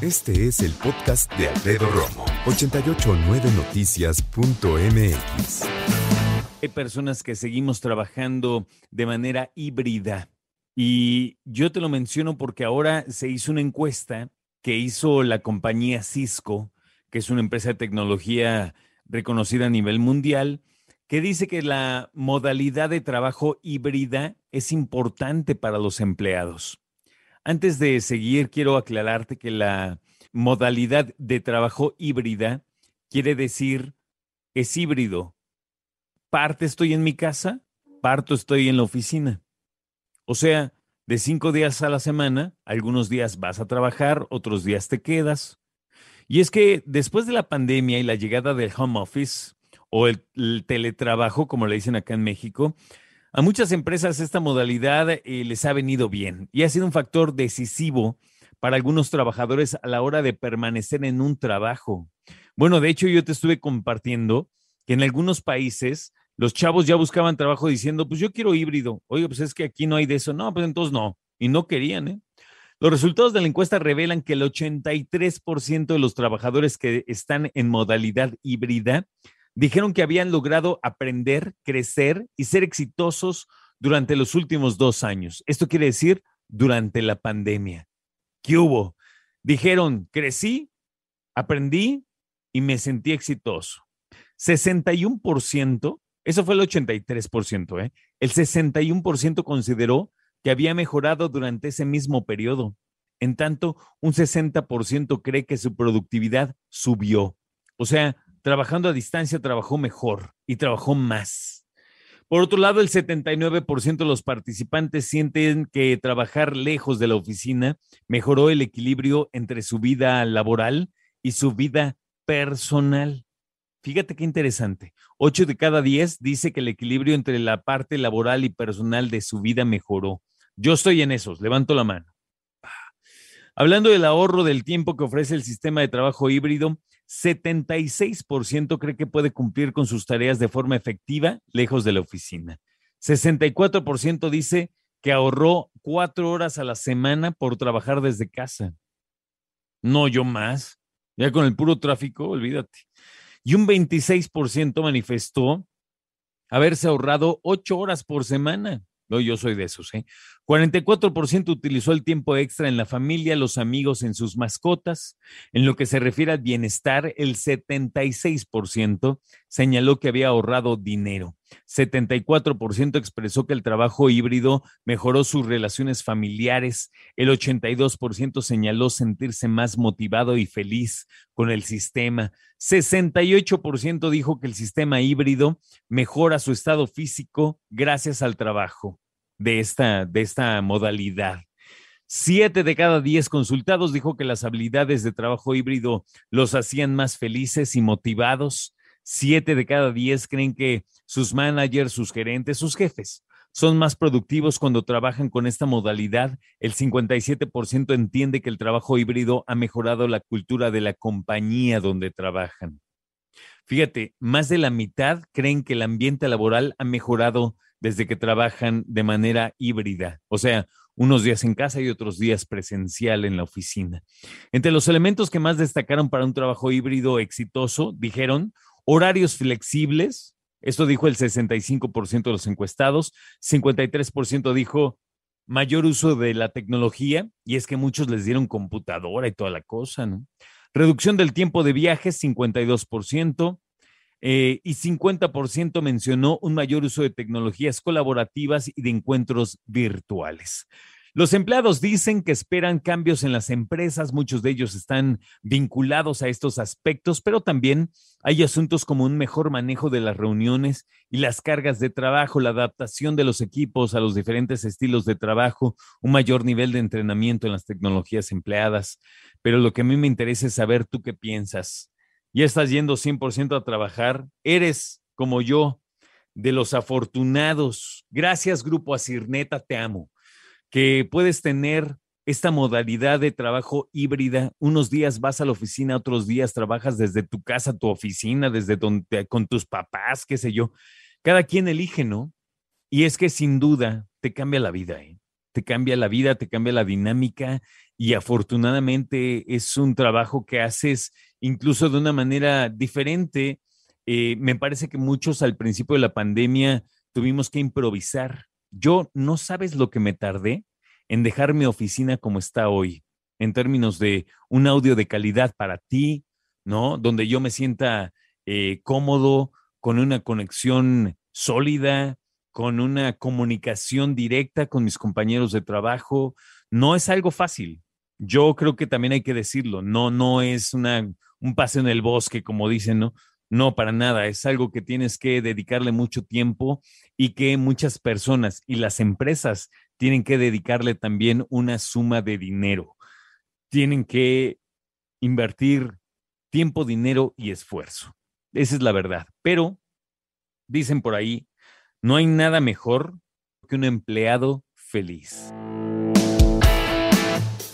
Este es el podcast de Alfredo Romo. 889noticias.mx. Hay personas que seguimos trabajando de manera híbrida Y yo te lo menciono porque ahora se hizo una encuesta que hizo la compañía Cisco, que es una empresa de tecnología reconocida a nivel mundial, que dice que la modalidad de trabajo híbrida es importante para los empleados. Antes de seguir, quiero aclararte que la modalidad de trabajo híbrida quiere decir es híbrido. Parte estoy en mi casa, parto estoy en la oficina. O sea, de cinco días a la semana, algunos días vas a trabajar, otros días te quedas. Y es que después de la pandemia y la llegada del home office o el, teletrabajo, como le dicen acá en México, a muchas empresas esta modalidad eh, les ha venido bien y ha sido un factor decisivo para algunos trabajadores a la hora de permanecer en un trabajo. Bueno, de hecho yo te estuve compartiendo que en algunos países los chavos ya buscaban trabajo diciendo, pues yo quiero híbrido. Oye, pues es que aquí no hay de eso. No, pues entonces no. Y no querían, ¿eh? Los resultados de la encuesta revelan que el 83% de los trabajadores que están en modalidad híbrida dijeron que habían logrado aprender, crecer y ser exitosos durante los últimos dos años. Esto quiere decir durante la pandemia. ¿Qué hubo? Dijeron, crecí, aprendí y me sentí exitoso. 61% eso fue el 83%. ¿eh? El 61% consideró que había mejorado durante ese mismo periodo. En tanto, un 60% cree que su productividad subió. O sea, trabajando a distancia trabajó mejor y trabajó más. Por otro lado, el 79% de los participantes sienten que trabajar lejos de la oficina mejoró el equilibrio entre su vida laboral y su vida personal. Fíjate qué interesante. Ocho de cada diez dice que el equilibrio entre la parte laboral y personal de su vida mejoró. Yo estoy en esos, levanto la mano. Hablando del ahorro del tiempo que ofrece el sistema de trabajo híbrido, 76% cree que puede cumplir con sus tareas de forma efectiva lejos de la oficina. 64% dice que ahorró cuatro horas a la semana por trabajar desde casa. No, yo más. Ya con el puro tráfico, olvídate y un 26% manifestó haberse ahorrado ocho horas por semana. No, yo soy de esos, ¿eh? 44% utilizó el tiempo extra en la familia, los amigos, en sus mascotas. En lo que se refiere al bienestar, el 76% señaló que había ahorrado dinero. 74% expresó que el trabajo híbrido mejoró sus relaciones familiares. El 82% señaló sentirse más motivado y feliz con el sistema. 68% dijo que el sistema híbrido mejora su estado físico gracias al trabajo de esta, de esta modalidad. Siete de cada diez consultados dijo que las habilidades de trabajo híbrido los hacían más felices y motivados. Siete de cada diez creen que sus managers, sus gerentes, sus jefes son más productivos cuando trabajan con esta modalidad. El 57% entiende que el trabajo híbrido ha mejorado la cultura de la compañía donde trabajan. Fíjate, más de la mitad creen que el ambiente laboral ha mejorado desde que trabajan de manera híbrida, o sea, unos días en casa y otros días presencial en la oficina. Entre los elementos que más destacaron para un trabajo híbrido exitoso, dijeron horarios flexibles, esto dijo el 65% de los encuestados, 53% dijo mayor uso de la tecnología, y es que muchos les dieron computadora y toda la cosa, ¿no? Reducción del tiempo de viaje, 52%, eh, y 50% mencionó un mayor uso de tecnologías colaborativas y de encuentros virtuales. Los empleados dicen que esperan cambios en las empresas, muchos de ellos están vinculados a estos aspectos, pero también hay asuntos como un mejor manejo de las reuniones y las cargas de trabajo, la adaptación de los equipos a los diferentes estilos de trabajo, un mayor nivel de entrenamiento en las tecnologías empleadas. Pero lo que a mí me interesa es saber tú qué piensas. ¿Ya estás yendo 100% a trabajar? ¿Eres como yo de los afortunados? Gracias, Grupo Asirneta, te amo que puedes tener esta modalidad de trabajo híbrida. Unos días vas a la oficina, otros días trabajas desde tu casa, tu oficina, desde donde, con tus papás, qué sé yo. Cada quien elige, ¿no? Y es que sin duda te cambia la vida, ¿eh? Te cambia la vida, te cambia la dinámica y afortunadamente es un trabajo que haces incluso de una manera diferente. Eh, me parece que muchos al principio de la pandemia tuvimos que improvisar yo no sabes lo que me tardé en dejar mi oficina como está hoy, en términos de un audio de calidad para ti, ¿no? Donde yo me sienta eh, cómodo, con una conexión sólida, con una comunicación directa con mis compañeros de trabajo. No es algo fácil. Yo creo que también hay que decirlo, no, no es una, un paseo en el bosque, como dicen, ¿no? No, para nada. Es algo que tienes que dedicarle mucho tiempo y que muchas personas y las empresas tienen que dedicarle también una suma de dinero. Tienen que invertir tiempo, dinero y esfuerzo. Esa es la verdad. Pero, dicen por ahí, no hay nada mejor que un empleado feliz.